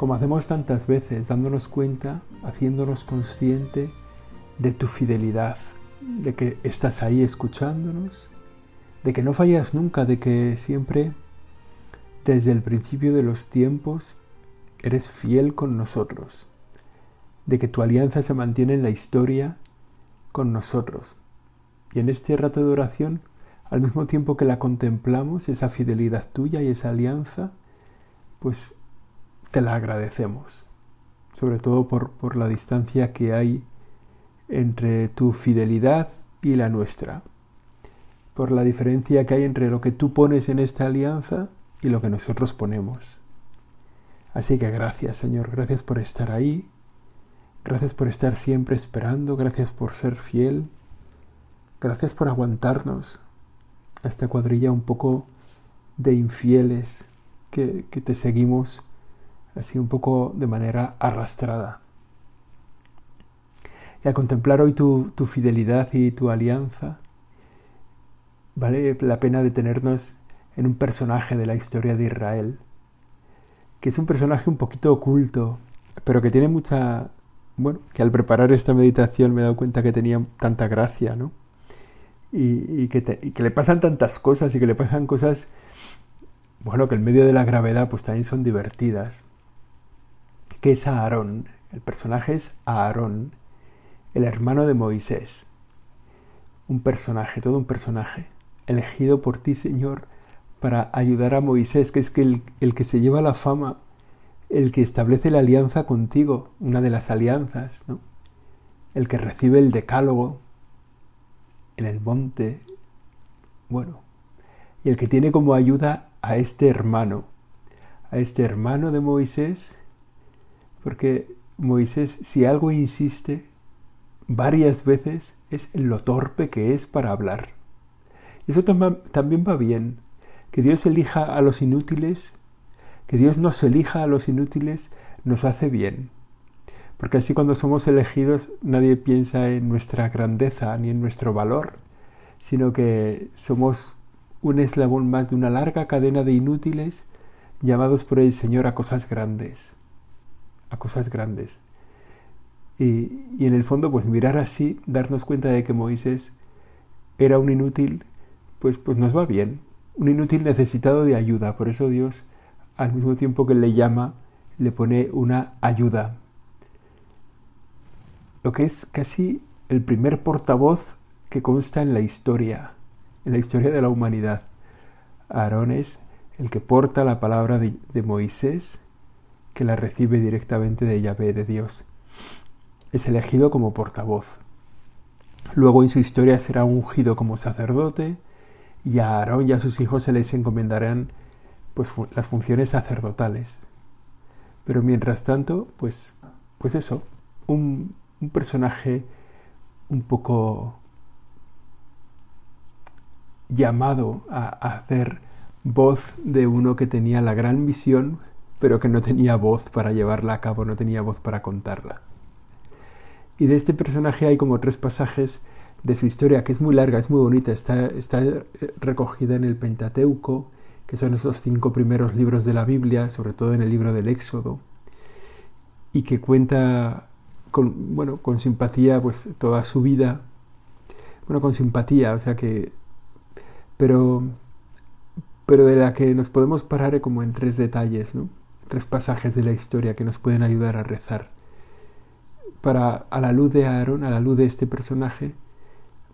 como hacemos tantas veces, dándonos cuenta, haciéndonos consciente de tu fidelidad, de que estás ahí escuchándonos, de que no fallas nunca, de que siempre, desde el principio de los tiempos, eres fiel con nosotros, de que tu alianza se mantiene en la historia con nosotros. Y en este rato de oración, al mismo tiempo que la contemplamos, esa fidelidad tuya y esa alianza, pues te la agradecemos, sobre todo por, por la distancia que hay entre tu fidelidad y la nuestra, por la diferencia que hay entre lo que tú pones en esta alianza y lo que nosotros ponemos. Así que gracias Señor, gracias por estar ahí, gracias por estar siempre esperando, gracias por ser fiel, gracias por aguantarnos a esta cuadrilla un poco de infieles que, que te seguimos así un poco de manera arrastrada. Y al contemplar hoy tu, fidelidad y tu alianza, vale la pena detenernos en un personaje de la historia de Israel, que es un personaje un poquito oculto, pero que tiene mucha... Bueno, que al preparar esta meditación me he dado cuenta que tenía tanta gracia, ¿no? Y, que, y que le pasan tantas cosas y que le pasan cosas, bueno, que en medio de la gravedad pues también son divertidas que es Aarón. El personaje es Aarón, el hermano de Moisés. Un personaje, todo un personaje, elegido por ti, Señor, para ayudar a Moisés, que es el, el que se lleva la fama, el que establece la alianza contigo, una de las alianzas, ¿no? El que recibe el decálogo en el monte, bueno, y el que tiene como ayuda a este hermano, a este hermano de Moisés, porque Moisés, si algo insiste varias veces, es en lo torpe que es para hablar. Eso también va bien. Que Dios elija a los inútiles, que Dios nos elija a los inútiles, nos hace bien. Porque así cuando somos elegidos nadie piensa en nuestra grandeza ni en nuestro valor, sino que somos un eslabón más de una larga cadena de inútiles llamados por el Señor a cosas grandes a cosas grandes. Y, en el fondo, pues mirar así, darnos cuenta de que Moisés era un inútil, pues, pues nos va bien. Un inútil necesitado de ayuda. Por eso Dios, al mismo tiempo que le llama, le pone una ayuda. Lo que es casi el primer portavoz que consta en la historia, en la historia de la humanidad. Aarón es el que porta la palabra de, de Moisés que la recibe directamente de Yahvé, de Dios. Es elegido como portavoz. Luego en su historia será ungido como sacerdote y a Aarón y a sus hijos se les encomendarán pues, las funciones sacerdotales. Pero mientras tanto, pues, pues eso, un, un personaje un poco llamado a hacer voz de uno que tenía la gran misión pero que no tenía voz para llevarla a cabo, no tenía voz para contarla. Y de este personaje hay como tres pasajes de su historia, que es muy larga, es muy bonita, está, está eh, recogida en el Pentateuco, que son esos cinco primeros libros de la Biblia, sobre todo en el libro del Éxodo, y que cuenta con, bueno, con simpatía pues toda su vida, bueno, con simpatía, o sea que, pero, pero de la que nos podemos parar como en tres detalles, ¿no? Tres pasajes de la historia que nos pueden ayudar a rezar. Para, a la luz de Aarón, a la luz de este personaje,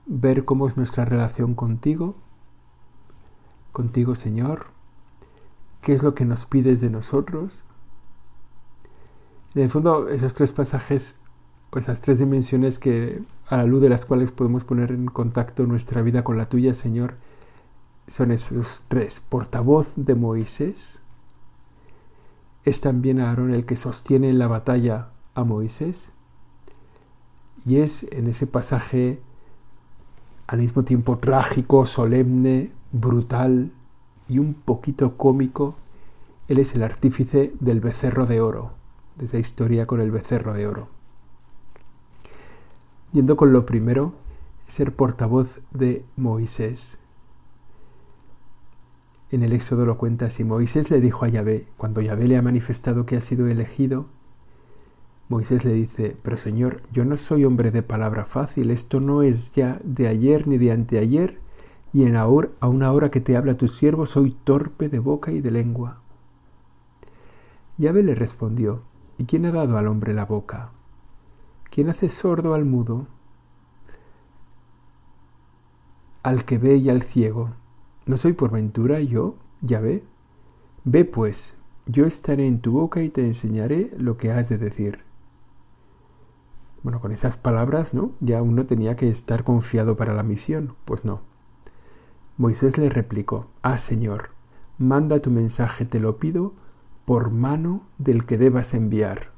ver cómo es nuestra relación contigo, contigo Señor, qué es lo que nos pides de nosotros. En el fondo, esos tres pasajes, o esas tres dimensiones que a la luz de las cuales podemos poner en contacto nuestra vida con la tuya, Señor, son esos tres. Portavoz de Moisés, ¿Es también Aarón el que sostiene en la batalla a Moisés? Y es en ese pasaje al mismo tiempo trágico, solemne, brutal y un poquito cómico, él es el artífice del becerro de oro, de esa historia con el becerro de oro. Yendo con lo primero, ser portavoz de Moisés. En el Éxodo lo cuenta así, Moisés le dijo a Yahvé, cuando Yahvé le ha manifestado que ha sido elegido, Moisés le dice, pero Señor, yo no soy hombre de palabra fácil, esto no es ya de ayer ni de anteayer, y en ahora, a una hora que te habla tu siervo soy torpe de boca y de lengua. Yahvé le respondió, ¿y quién ha dado al hombre la boca? ¿Quién hace sordo al mudo? Al que ve y al ciego. ¿No soy por ventura yo, Yahvé? Ve pues, yo estaré en tu boca y te enseñaré lo que has de decir. Bueno, con esas palabras, ¿no? Ya uno tenía que estar confiado para la misión. Pues no. Moisés le replicó, Ah, Señor, manda tu mensaje, te lo pido, por mano del que debas enviar.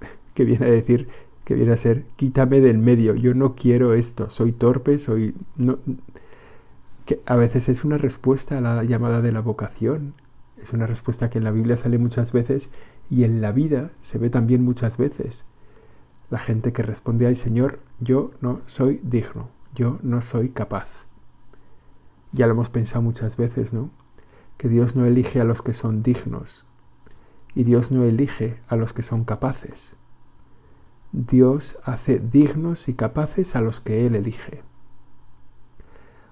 que viene a decir, que viene a ser, quítame del medio, yo no quiero esto, soy torpe, soy... No, que a veces es una respuesta a la llamada de la vocación. Es una respuesta que en la Biblia sale muchas veces y en la vida se ve también muchas veces la gente que responde, ay Señor, yo no soy digno, yo no soy capaz. Ya lo hemos pensado muchas veces, ¿no? Que Dios no elige a los que son dignos y Dios no elige a los que son capaces. Dios hace dignos y capaces a los que Él elige.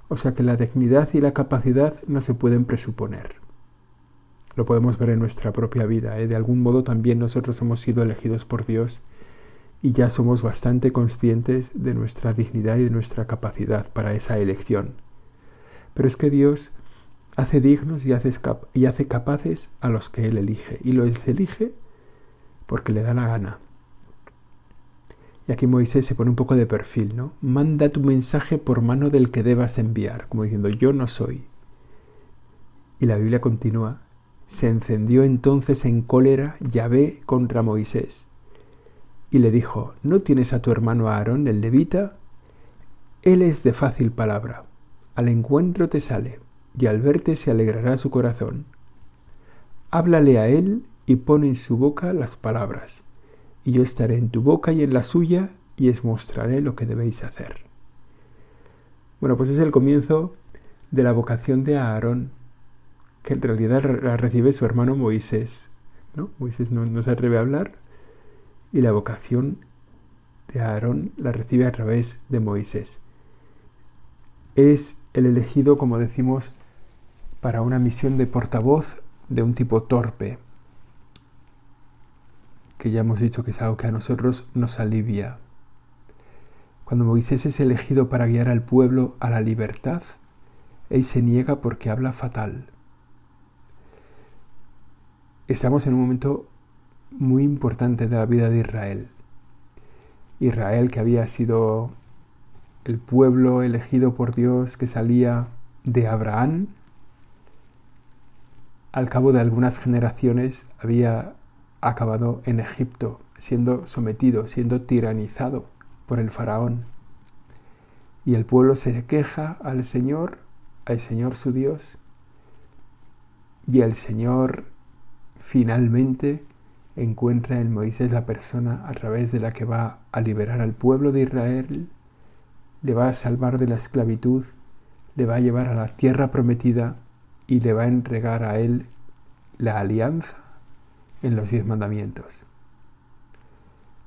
O sea que la dignidad y la capacidad no se pueden presuponer. Lo podemos ver en nuestra propia vida. ¿eh? De algún modo también nosotros hemos sido elegidos por Dios y ya somos bastante conscientes de nuestra dignidad y de nuestra capacidad para esa elección. Pero es que Dios hace dignos y hace, y hace capaces a los que Él elige, y los elige porque le da la gana. Y aquí Moisés se pone un poco de perfil, ¿no? Manda tu mensaje por mano del que debas enviar, como diciendo, yo no soy. Y la Biblia continúa, se encendió entonces en cólera Yahvé contra Moisés y le dijo, ¿no tienes a tu hermano Aarón el levita? Él es de fácil palabra, al encuentro te sale, y al verte se alegrará su corazón. Háblale a él y pon en su boca las palabras, y yo estaré en tu boca y en la suya, y os mostraré lo que debéis hacer. Bueno, pues es el comienzo de la vocación de Aarón, que en realidad la recibe su hermano Moisés. ¿no? Moisés no, no se atreve a hablar, y la vocación de Aarón la recibe a través de Moisés. Es el elegido, como decimos, para una misión de portavoz de un tipo torpe, que ya hemos dicho que es algo que a nosotros nos alivia. Cuando Moisés es elegido para guiar al pueblo a la libertad, él se niega porque habla fatal. Estamos en un momento muy importante de la vida de Israel. Israel que había sido el pueblo elegido por Dios que salía de Abraham, al cabo de algunas generaciones había acabado en Egipto, siendo sometido, siendo tiranizado por el faraón. Y el pueblo se queja al Señor, al Señor su Dios, y el Señor finalmente encuentra en Moisés la persona a través de la que va a liberar al pueblo de Israel, le va a salvar de la esclavitud, le va a llevar a la tierra prometida y le va a entregar a él la alianza en los diez mandamientos.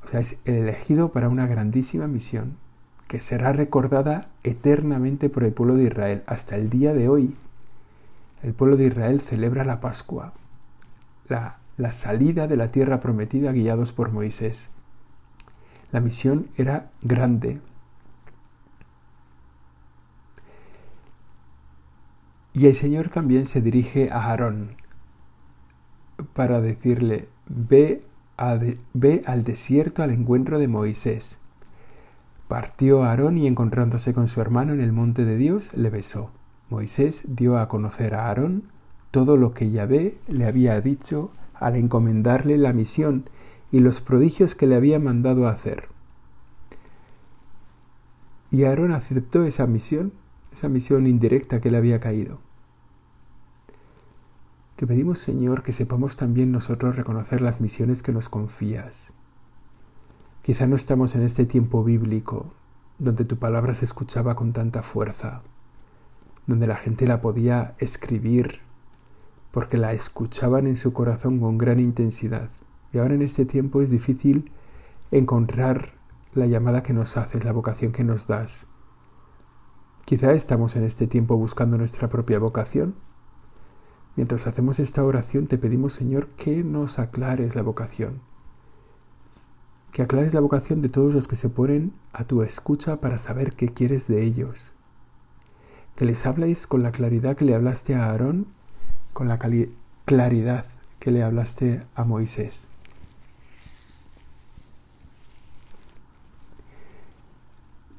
O sea, es el elegido para una grandísima misión que será recordada eternamente por el pueblo de Israel. Hasta el día de hoy, el pueblo de Israel celebra la Pascua, la la salida de la tierra prometida guiados por Moisés. La misión era grande. Y el Señor también se dirige a Aarón para decirle, ve, ve al desierto al encuentro de Moisés. Partió Aarón y encontrándose con su hermano en el monte de Dios, le besó. Moisés dio a conocer a Aarón todo lo que Yahvé le había dicho al encomendarle la misión y los prodigios que le había mandado hacer. Y Aarón aceptó esa misión, esa misión indirecta que le había caído. Te pedimos, Señor, que sepamos también nosotros reconocer las misiones que nos confías. Quizá no estamos en este tiempo bíblico donde tu palabra se escuchaba con tanta fuerza, donde la gente la podía escribir porque la escuchaban en su corazón con gran intensidad. Y ahora en este tiempo es difícil encontrar la llamada que nos haces, la vocación que nos das. Quizá estamos en este tiempo buscando nuestra propia vocación. Mientras hacemos esta oración te pedimos, Señor, que nos aclares la vocación que aclares la vocación de todos los que se ponen a tu escucha para saber qué quieres de ellos. Que les habléis con la claridad que le hablaste a Aarón, con la claridad que le hablaste a Moisés.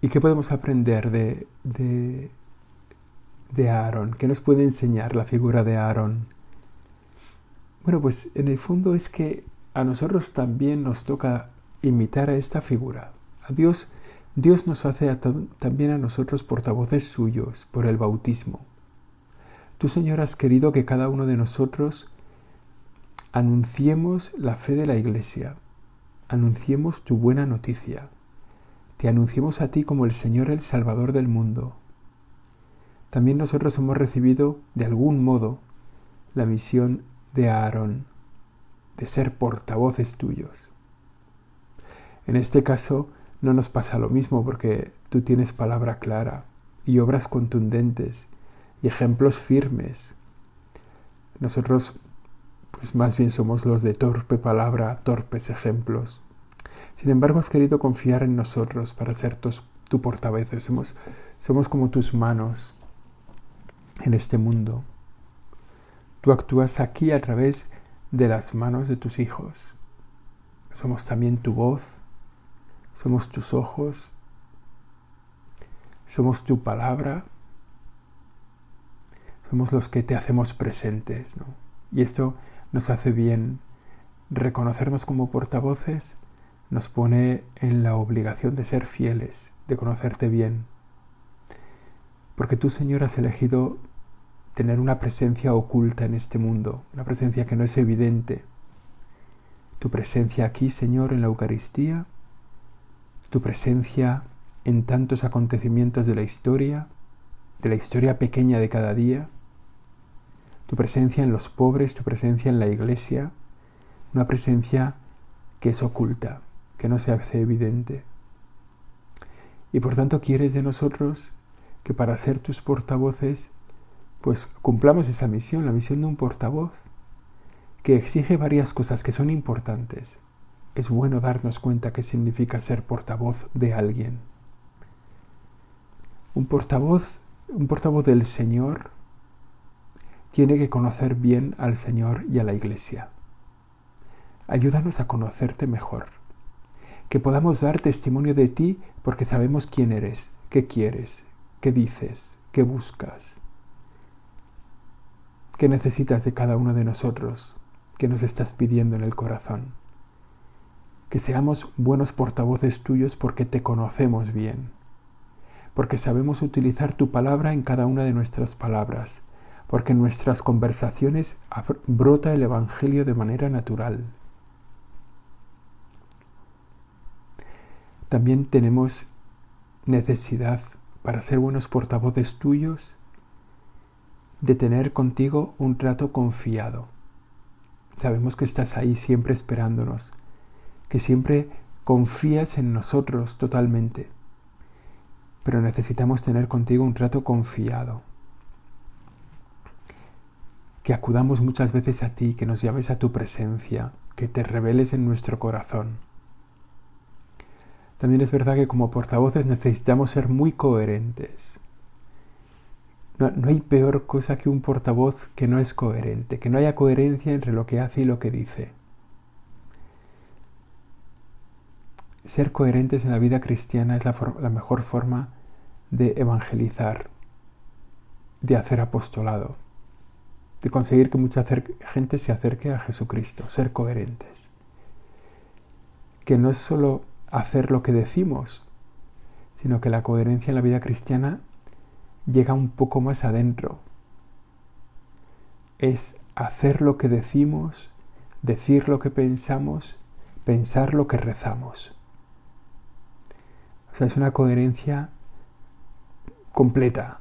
¿Y qué podemos aprender de, de, de Aarón? ¿Qué nos puede enseñar la figura de Aarón? Bueno, pues en el fondo es que a nosotros también nos toca imitar a esta figura. A Dios, Dios nos hace también a nosotros portavoces suyos por el bautismo. Tú, Señor, has querido que cada uno de nosotros anunciemos la fe de la Iglesia, anunciemos tu buena noticia, te anunciemos a ti como el Señor el Salvador del mundo. También nosotros hemos recibido, de algún modo, la misión de Aarón, de ser portavoces tuyos. En este caso no nos pasa lo mismo porque tú tienes palabra clara y obras contundentes y ejemplos firmes. Nosotros pues más bien somos los de torpe palabra, torpes ejemplos. Sin embargo, has querido confiar en nosotros para ser tu portavoz. Somos, somos como tus manos en este mundo. Tú actúas aquí a través de las manos de tus hijos. Somos también tu voz, somos tus ojos, somos tu palabra, somos los que te hacemos presentes. ¿no? Y esto nos hace bien reconocernos como portavoces, nos pone en la obligación de ser fieles, de conocerte bien. Porque tú, Señor, has elegido tener una presencia oculta en este mundo, una presencia que no es evidente. Tu presencia aquí, Señor, en la Eucaristía, tu presencia en tantos acontecimientos de la historia, de la historia pequeña de cada día, tu presencia en los pobres, tu presencia en la iglesia, una presencia que es oculta, que no se hace evidente. Y por tanto quieres de nosotros que para ser tus portavoces, pues cumplamos esa misión, la misión de un portavoz, que exige varias cosas que son importantes es bueno darnos cuenta qué significa ser portavoz de alguien. Un portavoz, un portavoz del Señor tiene que conocer bien al Señor y a la Iglesia. Ayúdanos a conocerte mejor, que podamos dar testimonio de ti porque sabemos quién eres, qué quieres, qué dices, qué buscas, qué necesitas de cada uno de nosotros, qué nos estás pidiendo en el corazón que seamos buenos portavoces tuyos porque te conocemos bien, porque sabemos utilizar tu palabra en cada una de nuestras palabras, porque en nuestras conversaciones brota el Evangelio de manera natural. También tenemos necesidad para ser buenos portavoces tuyos de tener contigo un trato confiado. Sabemos que estás ahí siempre esperándonos, que siempre confías en nosotros totalmente. Pero necesitamos tener contigo un trato confiado. Que acudamos muchas veces a ti, que nos llames a tu presencia, que te reveles en nuestro corazón. También es verdad que como portavoces necesitamos ser muy coherentes. No, no, hay peor cosa que un portavoz que no es coherente, que no haya coherencia entre lo que hace y lo que dice. ser coherentes en la vida cristiana es la, mejor forma de evangelizar, de hacer apostolado, de conseguir que mucha gente se acerque a Jesucristo, ser coherentes. Que no es solo hacer lo que decimos, sino que la coherencia en la vida cristiana llega un poco más adentro. Es hacer lo que decimos, decir lo que pensamos, pensar lo que rezamos. O sea, es una coherencia completa.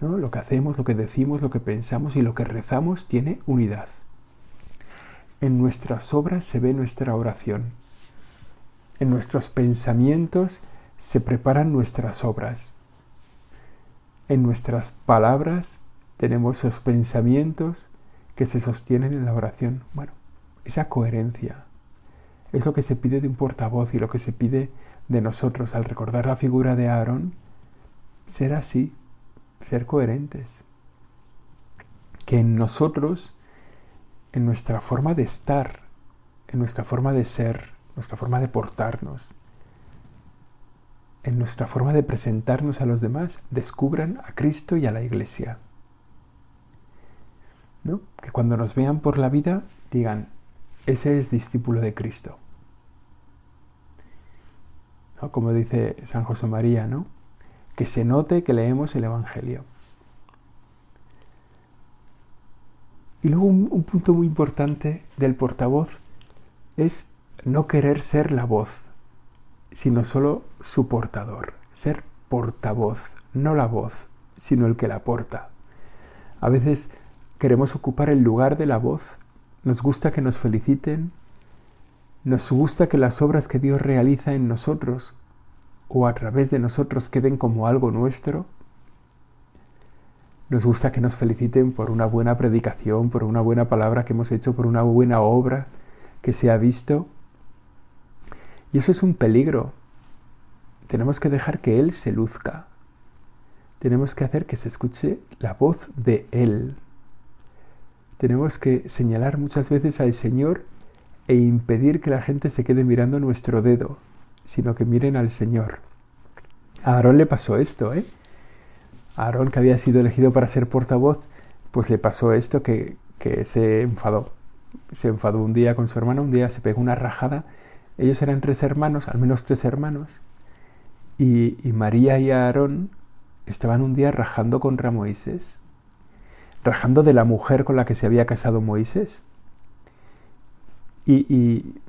¿no? Lo que hacemos, lo que decimos, lo que pensamos y lo que rezamos tiene unidad. En nuestras obras se ve nuestra oración. En nuestros pensamientos se preparan nuestras obras. En nuestras palabras tenemos esos pensamientos que se sostienen en la oración. Bueno, esa coherencia es lo que se pide de un portavoz y lo que se pide de nosotros al recordar la figura de Aarón, ser así, ser coherentes. Que en nosotros, en nuestra forma de estar, en nuestra forma de ser, nuestra forma de portarnos, en nuestra forma de presentarnos a los demás, descubran a Cristo y a la Iglesia. ¿No? Que cuando nos vean por la vida digan, ese es discípulo de Cristo. ¿No? Como dice San José María, ¿no? Que se note que leemos el Evangelio. Y luego un, un punto muy importante del portavoz es no querer ser la voz, sino solo su portador. Ser portavoz, no la voz, sino el que la porta. A veces queremos ocupar el lugar de la voz, nos gusta que nos feliciten, nos gusta que las obras que Dios realiza en nosotros o a través de nosotros queden como algo nuestro. Nos gusta que nos feliciten por una buena predicación, por una buena palabra que hemos hecho, por una buena obra que se ha visto. Y eso es un peligro. Tenemos que dejar que Él se luzca. Tenemos que hacer que se escuche la voz de Él. Tenemos que señalar muchas veces al Señor e impedir que la gente se quede mirando nuestro dedo, sino que miren al Señor. A Aarón le pasó esto, ¿eh? A Aarón, que había sido elegido para ser portavoz, pues le pasó esto que, que se enfadó. Se enfadó un día con su hermano, un día se pegó una rajada ellos eran tres hermanos, al menos tres hermanos, y, María y Aarón estaban un día rajando contra Moisés, rajando de la mujer con la que se había casado Moisés. Y,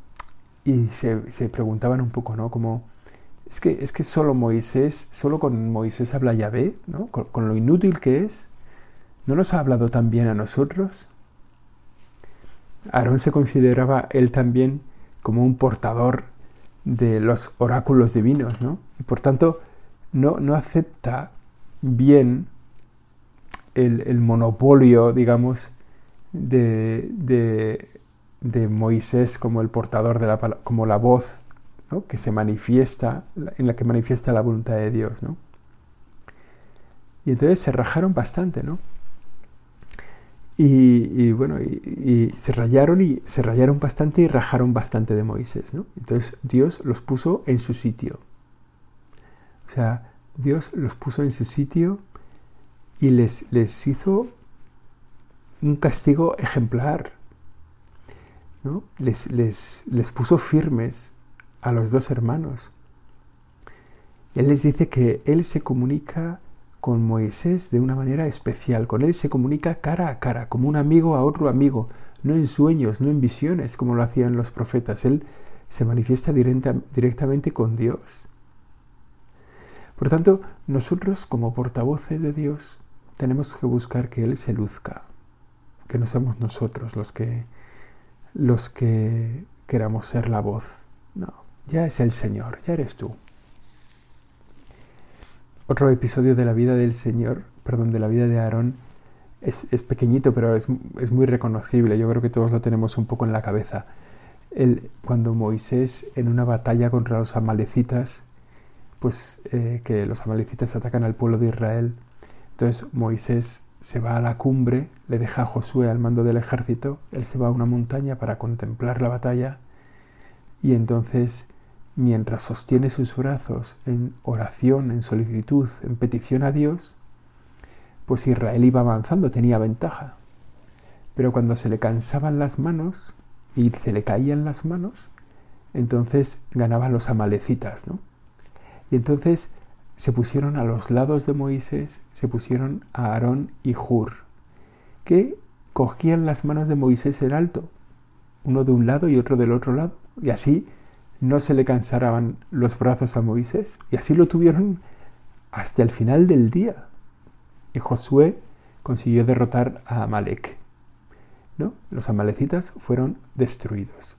se, preguntaban un poco, ¿no? Como, es que, es que solo Moisés, solo con Moisés habla Yahvé, ¿no? Con, con lo inútil que es, ¿no nos ha hablado también a nosotros? Aarón se consideraba él también como un portador de los oráculos divinos, ¿no? Y por tanto, no, no acepta bien el, monopolio, digamos, de, de, Moisés como el portador de la como la voz ¿no? que se manifiesta, en la que manifiesta la voluntad de Dios, ¿no? Y entonces se rajaron bastante, ¿no? Y, bueno, y, se rayaron y se rayaron bastante y rajaron bastante de Moisés, ¿no? Entonces Dios los puso en su sitio. O sea, Dios los puso en su sitio y les, les hizo un castigo ejemplar. ¿no? Les, les, les puso firmes a los dos hermanos. Él les dice que Él se comunica con Moisés de una manera especial. Con él se comunica cara a cara, como un amigo a otro amigo, no en sueños, no en visiones, como lo hacían los profetas. Él se manifiesta directamente con Dios. Por tanto, nosotros como portavoces de Dios tenemos que buscar que Él se luzca, que no seamos nosotros los que, los que queramos ser la voz. No, ya es el Señor, ya eres tú otro episodio de la vida del Señor, perdón, de la vida de Aarón, es, pequeñito, pero es, muy reconocible. Yo creo que todos lo tenemos un poco en la cabeza. El, cuando Moisés, en una batalla contra los amalecitas, pues eh, que los amalecitas atacan al pueblo de Israel, entonces Moisés se va a la cumbre, le deja a Josué al mando del ejército, él se va a una montaña para contemplar la batalla y entonces mientras sostiene sus brazos en oración, en solicitud, en petición a Dios, pues Israel iba avanzando, tenía ventaja. Pero cuando se le cansaban las manos y se le caían las manos, entonces ganaban los amalecitas, ¿no? Y entonces se pusieron a los lados de Moisés, se pusieron a Aarón y Hur, que cogían las manos de Moisés en alto, uno de un lado y otro del otro lado, y así no se le cansaban los brazos a Moisés, y así lo tuvieron hasta el final del día. Y Josué consiguió derrotar a Amalek. ¿no? Los amalecitas fueron destruidos.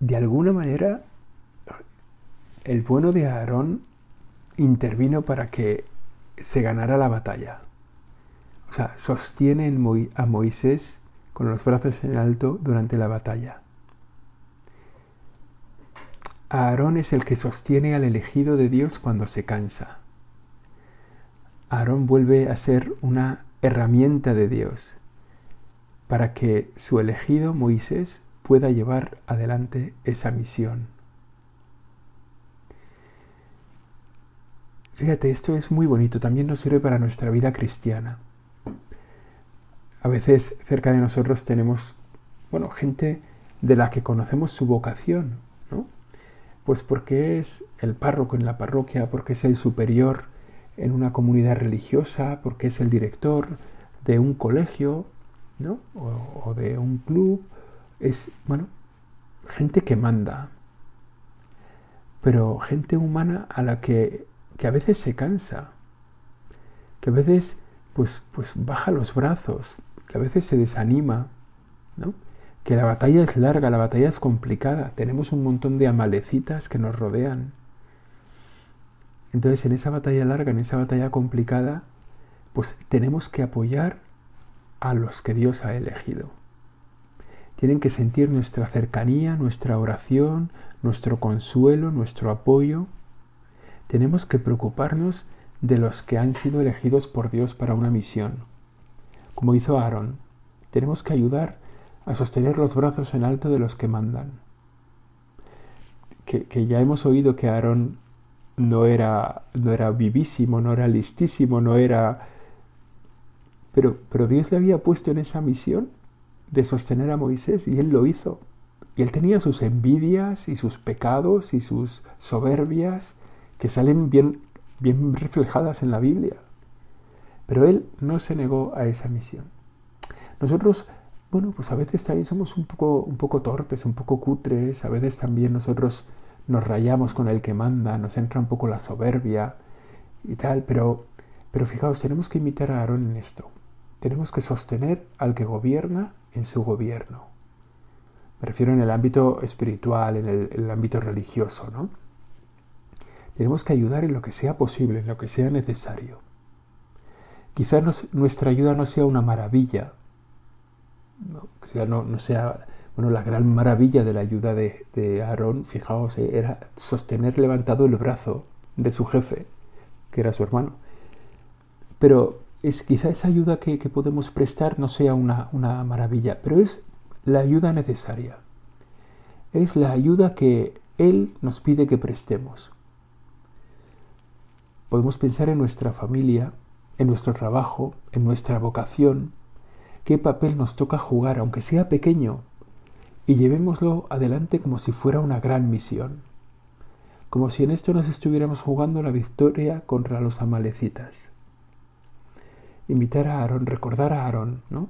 De alguna manera, el bueno de Aarón intervino para que se ganara la batalla. O sea, sostiene a Moisés con los brazos en alto durante la batalla. Aarón es el que sostiene al elegido de Dios cuando se cansa. Aarón vuelve a ser una herramienta de Dios para que su elegido Moisés pueda llevar adelante esa misión. Fíjate, esto es muy bonito, también nos sirve para nuestra vida cristiana. A veces cerca de nosotros tenemos, bueno, gente de la que conocemos su vocación, ¿no? Pues porque es el párroco en la parroquia, porque es el superior en una comunidad religiosa, porque es el director de un colegio, ¿no? O, o de un club. Es, bueno, gente que manda, pero gente humana a la que que a veces se cansa, que a veces pues, pues baja los brazos, que a veces se desanima, ¿no? que la batalla es larga, la batalla es complicada, tenemos un montón de amalecitas que nos rodean. Entonces en esa batalla larga, en esa batalla complicada, pues tenemos que apoyar a los que Dios ha elegido. Tienen que sentir nuestra cercanía, nuestra oración, nuestro consuelo, nuestro apoyo, tenemos que preocuparnos de los que han sido elegidos por Dios para una misión. Como hizo Aarón, tenemos que ayudar a sostener los brazos en alto de los que mandan. Que, ya hemos oído que Aarón no era, no era vivísimo, no era listísimo, no era... Pero, pero Dios le había puesto en esa misión de sostener a Moisés y él lo hizo. Y él tenía sus envidias y sus pecados y sus soberbias que salen bien, bien reflejadas en la Biblia. Pero él no se negó a esa misión. Nosotros, bueno, pues a veces también somos un poco, un poco torpes, un poco cutres, a veces también nosotros nos rayamos con el que manda, nos entra un poco la soberbia y tal, pero, pero fijaos, tenemos que imitar a Aarón en esto. Tenemos que sostener al que gobierna en su gobierno. Me refiero en el ámbito espiritual, el, en el ámbito religioso, ¿no? Tenemos que ayudar en lo que sea posible, en lo que sea necesario. Quizás nuestra ayuda no sea una maravilla, no, quizás no, sea bueno, la gran maravilla de la ayuda de, de Aarón, fijaos, eh, era sostener levantado el brazo de su jefe, que era su hermano. Pero es, quizá esa ayuda que, que podemos prestar no sea una, una maravilla, pero es la ayuda necesaria. Es la ayuda que Él nos pide que prestemos. Podemos pensar en nuestra familia, en nuestro trabajo, en nuestra vocación, qué papel nos toca jugar, aunque sea pequeño, y llevémoslo adelante como si fuera una gran misión, como si en esto nos estuviéramos jugando la victoria contra los amalecitas. Invitar a Aarón, recordar a Aarón, ¿no?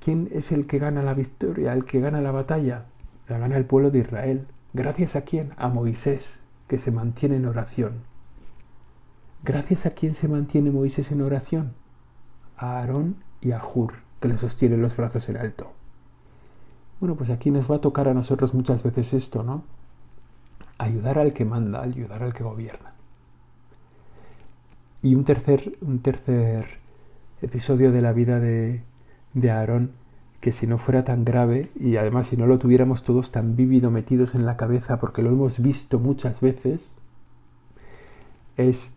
¿Quién es el que gana la victoria, el que gana la batalla? La gana el pueblo de Israel. ¿Gracias a quién? A Moisés, que se mantiene en oración. Gracias a quién se mantiene Moisés en oración? A Aarón y a Hur, que le sostienen los brazos en alto. Bueno, pues aquí nos va a tocar a nosotros muchas veces esto, ¿no? Ayudar al que manda, ayudar al que gobierna. Y un tercer, un tercer episodio de la vida de, de Aarón, que si no fuera tan grave y además si no lo tuviéramos todos tan vívido metidos en la cabeza, porque lo hemos visto muchas veces, es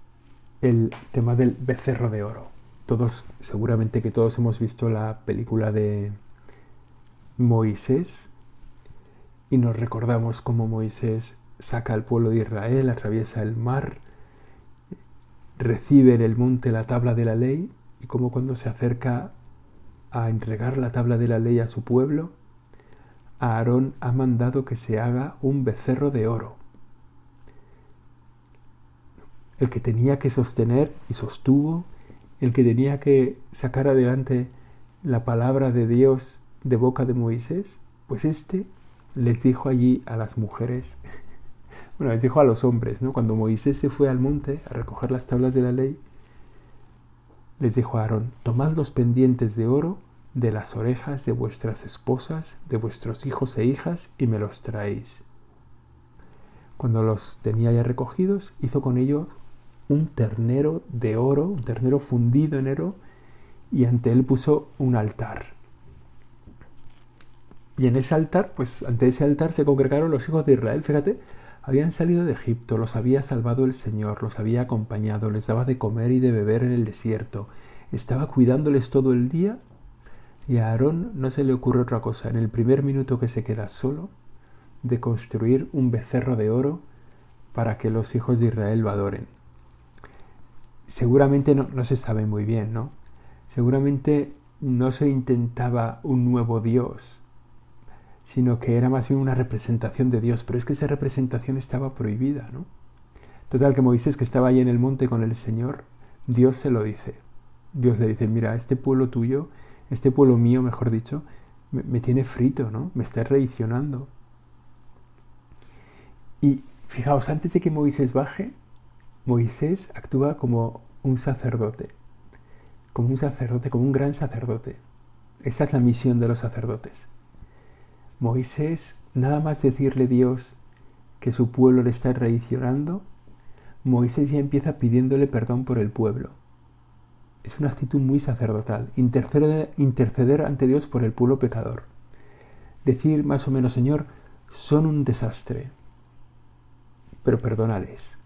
el tema del becerro de oro. Todos, seguramente que todos hemos visto la película de Moisés y nos recordamos cómo Moisés saca al pueblo de Israel, atraviesa el mar, recibe en el monte la tabla de la ley y cómo cuando se acerca a entregar la tabla de la ley a su pueblo, Aarón ha mandado que se haga un becerro de oro. El que tenía que sostener y sostuvo, el que tenía que sacar adelante la palabra de Dios de boca de Moisés, pues este les dijo allí a las mujeres, bueno, les dijo a los hombres, ¿no? Cuando Moisés se fue al monte a recoger las tablas de la ley, les dijo a Aarón, tomad los pendientes de oro de las orejas de vuestras esposas, de vuestros hijos e hijas, y me los traéis. Cuando los tenía ya recogidos, hizo con ellos un ternero de oro, un ternero fundido en oro, y ante él puso un altar. Y en ese altar, pues ante ese altar se congregaron los hijos de Israel. Fíjate, habían salido de Egipto, los había salvado el Señor, los había acompañado, les daba de comer y de beber en el desierto, estaba cuidándoles todo el día y a Aarón no se le ocurre otra cosa en el primer minuto que se queda solo de construir un becerro de oro para que los hijos de Israel lo adoren. Seguramente no, no se sabe muy bien, ¿no? Seguramente no se intentaba un nuevo Dios, sino que era más bien una representación de Dios, pero es que esa representación estaba prohibida, ¿no? Total que Moisés, que estaba ahí en el monte con el Señor, Dios se lo dice. Dios le dice, mira, este pueblo tuyo, este pueblo mío, mejor dicho, me, tiene frito, ¿no? Me está traicionando. Y fijaos, antes de que Moisés baje, Moisés actúa como un sacerdote, como un sacerdote, como un gran sacerdote. Esa es la misión de los sacerdotes. Moisés, nada más decirle Dios que su pueblo le está traicionando, Moisés ya empieza pidiéndole perdón por el pueblo. Es una actitud muy sacerdotal, interceder, interceder ante Dios por el pueblo pecador. Decir más o menos, Señor, son un desastre, pero perdónales.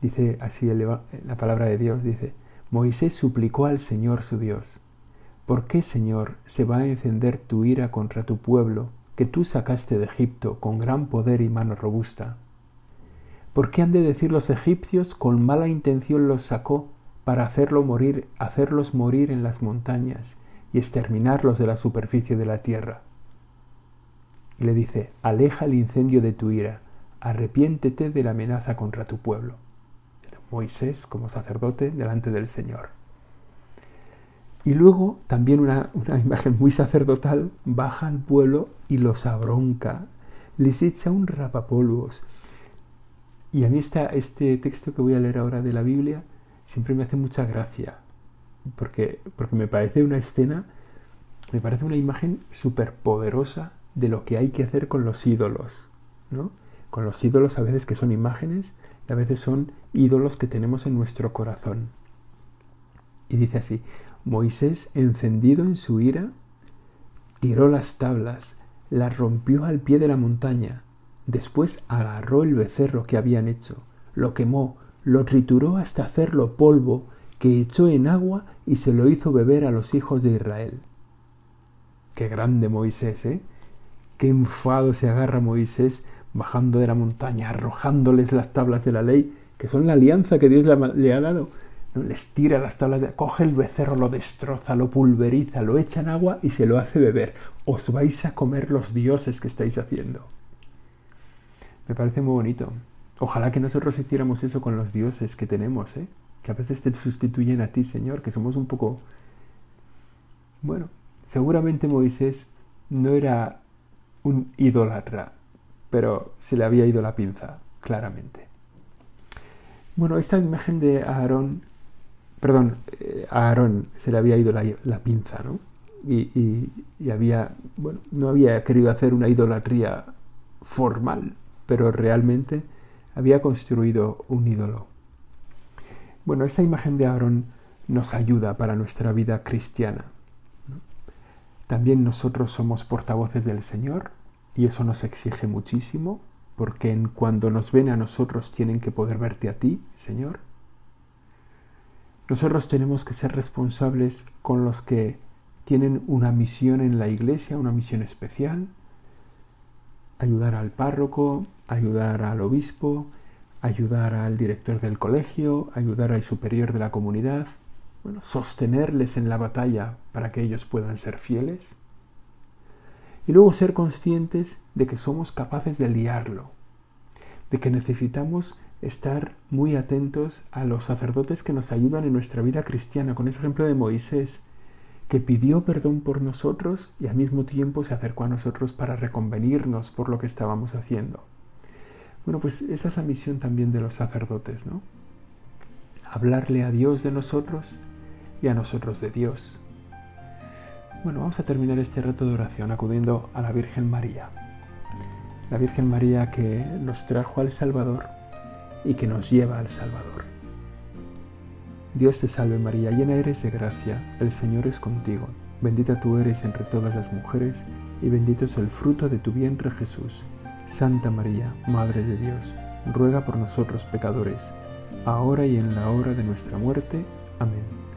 Dice así la palabra de Dios, dice, Moisés suplicó al Señor su Dios, ¿Por qué, Señor, se va a encender tu ira contra tu pueblo, que tú sacaste de Egipto con gran poder y mano robusta? ¿Por qué han de decir los egipcios con mala intención los sacó para hacerlo morir, hacerlos morir en las montañas y exterminarlos de la superficie de la tierra? Y le dice, aleja el incendio de tu ira, arrepiéntete de la amenaza contra tu pueblo. Moisés como sacerdote delante del Señor. Y luego también una, imagen muy sacerdotal, baja al pueblo y los abronca, les echa un rapapolvos. Y a mí está este texto que voy a leer ahora de la Biblia siempre me hace mucha gracia, porque, porque me parece una escena, me parece una imagen súper poderosa de lo que hay que hacer con los ídolos, ¿no? Con los ídolos a veces que son imágenes a veces son ídolos que tenemos en nuestro corazón. Y dice así, Moisés, encendido en su ira, tiró las tablas, las rompió al pie de la montaña, después agarró el becerro que habían hecho, lo quemó, lo trituró hasta hacerlo polvo, que echó en agua y se lo hizo beber a los hijos de Israel. Qué grande Moisés, ¿eh? Qué enfado se agarra Moisés bajando de la montaña, arrojándoles las tablas de la ley, que son la alianza que Dios le ha dado les tira las tablas, de, coge el becerro, lo destroza, lo pulveriza, lo echa en agua y se lo hace beber. Os vais a comer los dioses que estáis haciendo. Me parece muy bonito. Ojalá que nosotros hiciéramos eso con los dioses que tenemos, ¿eh? que a veces te sustituyen a ti, Señor, que somos un poco... Bueno, seguramente Moisés no era un idólatra, pero se le había ido la pinza, claramente. Bueno, esta imagen de Aarón perdón, eh, a Aarón se le había ido la, pinza, ¿no? Y, había, bueno, no había querido hacer una idolatría formal, pero realmente había construido un ídolo. Bueno, esa imagen de Aarón nos ayuda para nuestra vida cristiana. También nosotros somos portavoces del Señor y eso nos exige muchísimo, porque en cuando nos ven a nosotros tienen que poder verte a ti, Señor. Nosotros tenemos que ser responsables con los que tienen una misión en la iglesia, una misión especial, ayudar al párroco, ayudar al obispo, ayudar al director del colegio, ayudar al superior de la comunidad, bueno, sostenerles en la batalla para que ellos puedan ser fieles. Y luego ser conscientes de que somos capaces de liarlo, de que necesitamos estar muy atentos a los sacerdotes que nos ayudan en nuestra vida cristiana, con ese ejemplo de Moisés, que pidió perdón por nosotros y al mismo tiempo se acercó a nosotros para reconvenirnos por lo que estábamos haciendo. Bueno, pues esa es la misión también de los sacerdotes, ¿no? Hablarle a Dios de nosotros y a nosotros de Dios. Bueno, vamos a terminar este reto de oración acudiendo a la Virgen María. La Virgen María que nos trajo al Salvador y que nos lleva al Salvador. Dios te salve María, llena eres de gracia, el Señor es contigo, bendita tú eres entre todas las mujeres y bendito es el fruto de tu vientre Jesús. Santa María, Madre de Dios, ruega por nosotros pecadores, ahora y en la hora de nuestra muerte. Amén.